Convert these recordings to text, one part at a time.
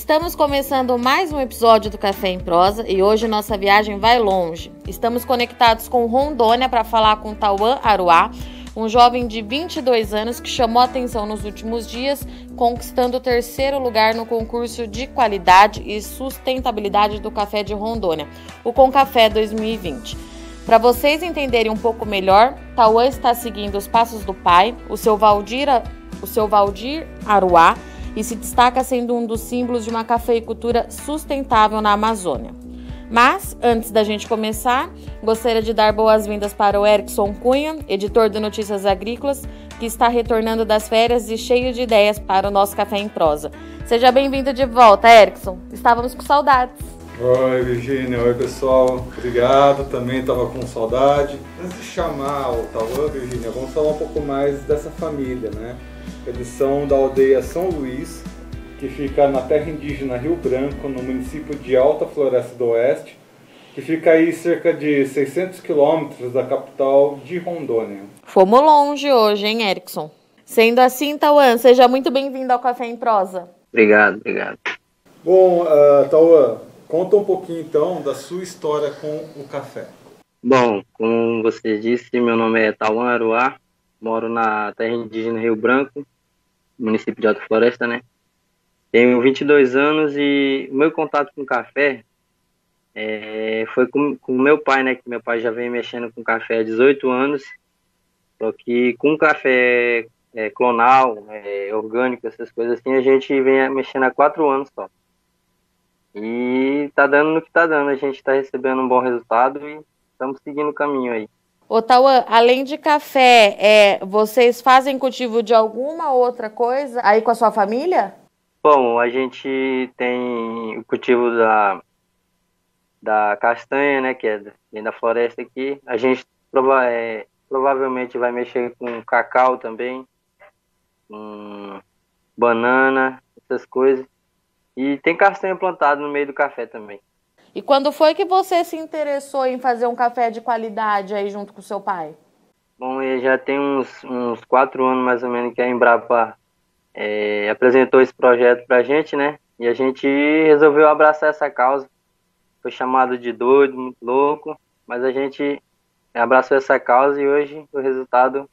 Estamos começando mais um episódio do Café em Prosa e hoje nossa viagem vai longe. Estamos conectados com Rondônia para falar com Tauan Aruá, um jovem de 22 anos que chamou atenção nos últimos dias, conquistando o terceiro lugar no concurso de qualidade e sustentabilidade do café de Rondônia, o Concafé 2020. Para vocês entenderem um pouco melhor, Tauan está seguindo os passos do pai, o seu Valdir, o seu Valdir Aruá, e se destaca sendo um dos símbolos de uma cafeicultura sustentável na Amazônia. Mas, antes da gente começar, gostaria de dar boas-vindas para o Erickson Cunha, editor do Notícias Agrícolas, que está retornando das férias e cheio de ideias para o nosso Café em Prosa. Seja bem-vindo de volta, Erickson. Estávamos com saudades. Oi, Virgínia. Oi, pessoal. Obrigado. Também estava com saudade. Antes de chamar o Tauan, Virgínia, vamos falar um pouco mais dessa família, né? Eles são da aldeia São Luís, que fica na terra indígena Rio Branco, no município de Alta Floresta do Oeste, que fica aí cerca de 600 quilômetros da capital de Rondônia. Fomos longe hoje, hein, Erickson? Sendo assim, Tauan, seja muito bem-vindo ao Café em Prosa. Obrigado, obrigado. Bom, uh, Tauan, conta um pouquinho então da sua história com o café. Bom, como você disse, meu nome é Tauan Aruá, moro na terra indígena Rio Branco, município de Alta Floresta, né? Tenho 22 anos e o meu contato com café é, foi com o meu pai, né? Que meu pai já vem mexendo com café há 18 anos. Só que com café é, clonal, é, orgânico, essas coisas assim, a gente vem mexendo há quatro anos só. E tá dando no que tá dando. A gente tá recebendo um bom resultado e estamos seguindo o caminho aí. Ô, Tauan, além de café, é, vocês fazem cultivo de alguma outra coisa aí com a sua família? Bom, a gente tem o cultivo da, da castanha, né, que é da floresta aqui. A gente prova, é, provavelmente vai mexer com cacau também, com banana, essas coisas. E tem castanha plantada no meio do café também. E quando foi que você se interessou em fazer um café de qualidade aí junto com seu pai? Bom, já tem uns, uns quatro anos mais ou menos que a Embrapa é, apresentou esse projeto para a gente, né? E a gente resolveu abraçar essa causa. Foi chamado de doido, muito louco, mas a gente abraçou essa causa e hoje o resultado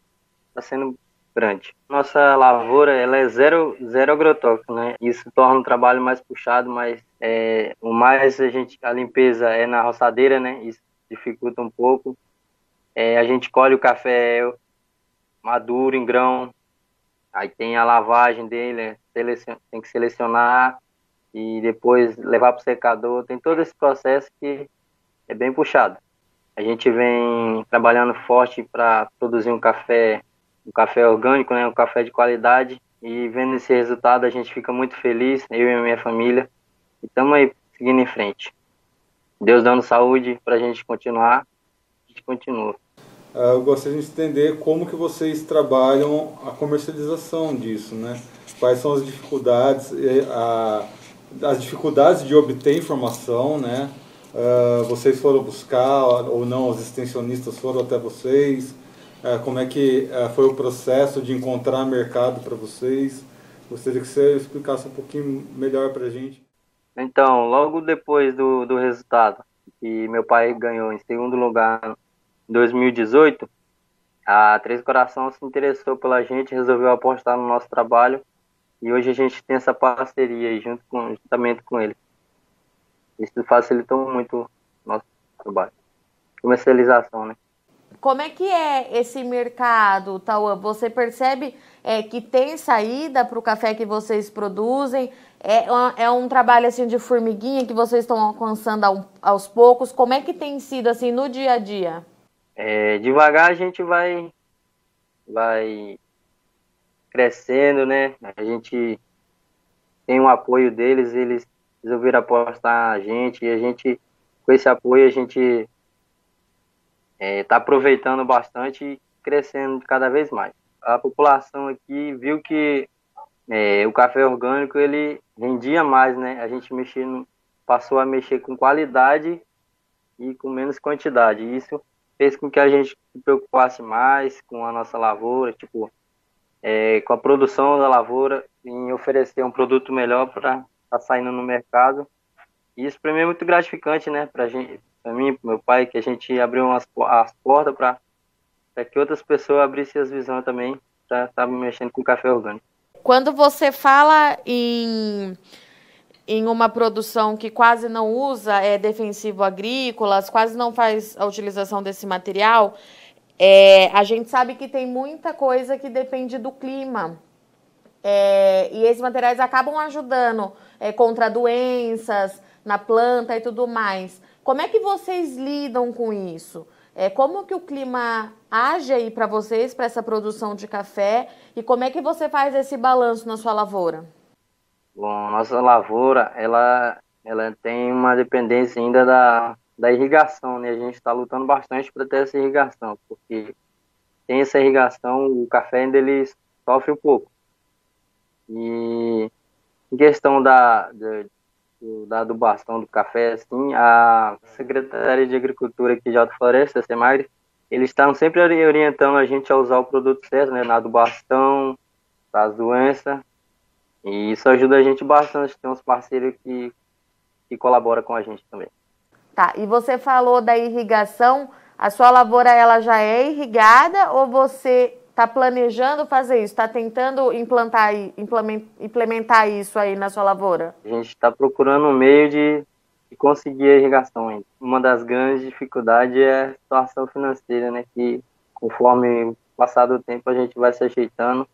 está sendo grande. Nossa lavoura ela é zero, zero agrotóxico, né? Isso torna o trabalho mais puxado, mas é, o mais a gente a limpeza é na roçadeira, né? Isso dificulta um pouco. É, a gente colhe o café maduro em grão, aí tem a lavagem dele, tem que selecionar e depois levar para o secador. Tem todo esse processo que é bem puxado. A gente vem trabalhando forte para produzir um café um café orgânico, né, um café de qualidade. E vendo esse resultado, a gente fica muito feliz, eu e a minha família. E estamos aí seguindo em frente. Deus dando saúde para a gente continuar, a gente continua. Ah, eu gostaria de entender como que vocês trabalham a comercialização disso, né? Quais são as dificuldades, a, as dificuldades de obter informação, né? Uh, vocês foram buscar ou não, os extensionistas foram até vocês? É, como é que é, foi o processo de encontrar mercado para vocês. Gostaria que você explicasse um pouquinho melhor para a gente. Então, logo depois do, do resultado, que meu pai ganhou em segundo lugar em 2018, a Três Corações se interessou pela gente, resolveu apostar no nosso trabalho e hoje a gente tem essa parceria junto com, juntamente com ele. Isso facilitou muito o nosso trabalho. Comercialização, né? Como é que é esse mercado, Tauan? Você percebe é, que tem saída para o café que vocês produzem? É, é um trabalho assim de formiguinha que vocês estão alcançando aos poucos? Como é que tem sido assim no dia a dia? É, devagar a gente vai, vai crescendo, né? A gente tem o apoio deles, eles resolveram apostar a gente e a gente, com esse apoio, a gente está é, tá aproveitando bastante e crescendo cada vez mais. A população aqui viu que é, o café orgânico ele rendia mais, né? A gente mexendo, passou a mexer com qualidade e com menos quantidade. Isso fez com que a gente se preocupasse mais com a nossa lavoura, tipo, é, com a produção da lavoura, em oferecer um produto melhor para tá saindo no mercado. E isso para mim é muito gratificante, né? Para gente, para mim, para meu pai, que a gente abriu as, as portas para que outras pessoas abrissem as visões também estar tá mexendo com café orgânico. Quando você fala em em uma produção que quase não usa é, defensivo agrícolas, quase não faz a utilização desse material, é, a gente sabe que tem muita coisa que depende do clima. É, e esses materiais acabam ajudando é, contra doenças na planta e tudo mais. Como é que vocês lidam com isso? É, como que o clima age aí para vocês, para essa produção de café? E como é que você faz esse balanço na sua lavoura? Bom, nossa lavoura, ela, ela tem uma dependência ainda da, da irrigação, né? A gente está lutando bastante para ter essa irrigação, porque sem essa irrigação, o café ainda ele sofre um pouco. E em questão da, da, da adubação do café, assim, a Secretaria de Agricultura aqui de Alta Floresta, SEMAGRE, eles estão sempre orientando a gente a usar o produto certo, né, na adubação, das doenças, e isso ajuda a gente bastante, tem uns parceiros que, que colaboram com a gente também. Tá, e você falou da irrigação, a sua lavoura ela já é irrigada ou você está planejando fazer isso? Está tentando implantar, implementar isso aí na sua lavoura? A gente está procurando um meio de, de, conseguir a irrigação ainda. Uma das grandes dificuldades é a situação financeira, né? Que conforme passar do tempo a gente vai se ajeitando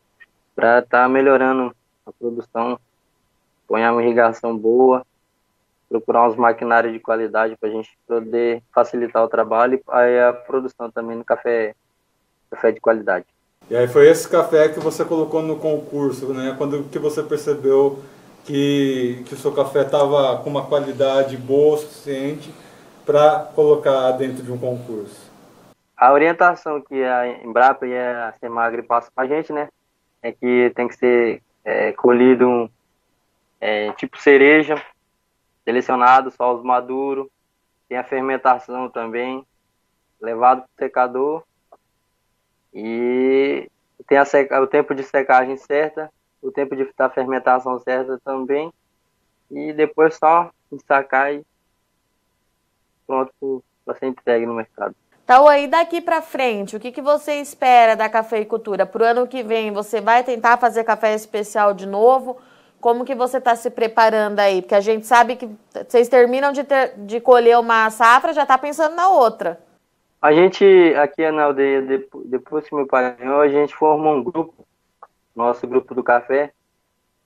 para estar tá melhorando a produção, põe uma irrigação boa, procurar uns maquinários de qualidade para a gente poder facilitar o trabalho e a produção também no café, café de qualidade. E aí foi esse café que você colocou no concurso, né? Quando que você percebeu que, que o seu café estava com uma qualidade boa o suficiente para colocar dentro de um concurso? A orientação que a Embrapa e a Semagre passam para a gente, né? É que tem que ser é, colhido é, tipo cereja, selecionado, só os maduros, tem a fermentação também, levado para o secador e tem a seca, o tempo de secagem certa, o tempo de da fermentação certa também. E depois só sacar e pronto para ser entregue no mercado. Então, aí daqui para frente, o que, que você espera da cafeicultura? Para o ano que vem, você vai tentar fazer café especial de novo? Como que você está se preparando aí? Porque a gente sabe que vocês terminam de, ter, de colher uma safra, já está pensando na outra. A gente, aqui na aldeia, depois que meu pai ganhou, a gente formou um grupo, nosso grupo do café,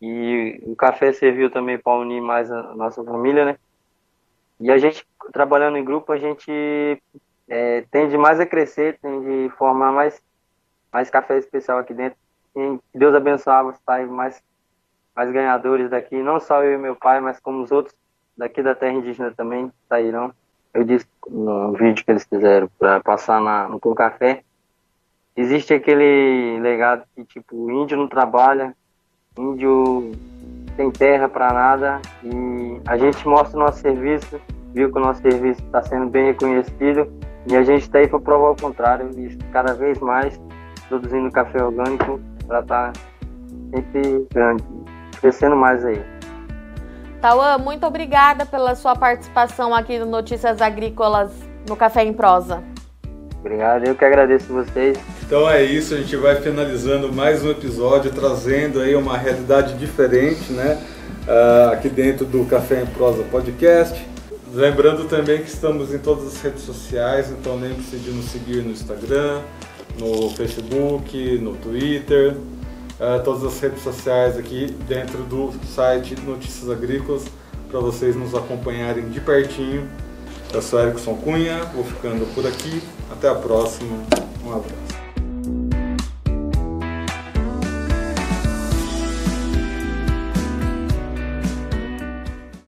e o café serviu também para unir mais a nossa família, né? E a gente, trabalhando em grupo, a gente é, tende mais a crescer, tende a formar mais, mais café especial aqui dentro. E Deus abençoava, sair mais, mais ganhadores daqui, não só eu e meu pai, mas como os outros daqui da terra indígena também sairão eu disse no vídeo que eles fizeram para passar na, no Com Café, existe aquele legado que tipo, índio não trabalha, índio tem terra para nada e a gente mostra o nosso serviço, viu que o nosso serviço está sendo bem reconhecido e a gente está aí para provar o contrário e cada vez mais produzindo café orgânico para estar tá sempre grande, crescendo mais aí. Tauan, muito obrigada pela sua participação aqui no Notícias Agrícolas no Café em Prosa. Obrigado, eu que agradeço vocês. Então é isso, a gente vai finalizando mais um episódio, trazendo aí uma realidade diferente, né? Uh, aqui dentro do Café em Prosa Podcast. Lembrando também que estamos em todas as redes sociais, então lembre-se de nos seguir no Instagram, no Facebook, no Twitter, uh, todas as redes sociais aqui dentro do site Notícias Agrícolas para vocês nos acompanharem de pertinho. Eu sou Erickson Cunha, vou ficando por aqui. Até a próxima. Um abraço.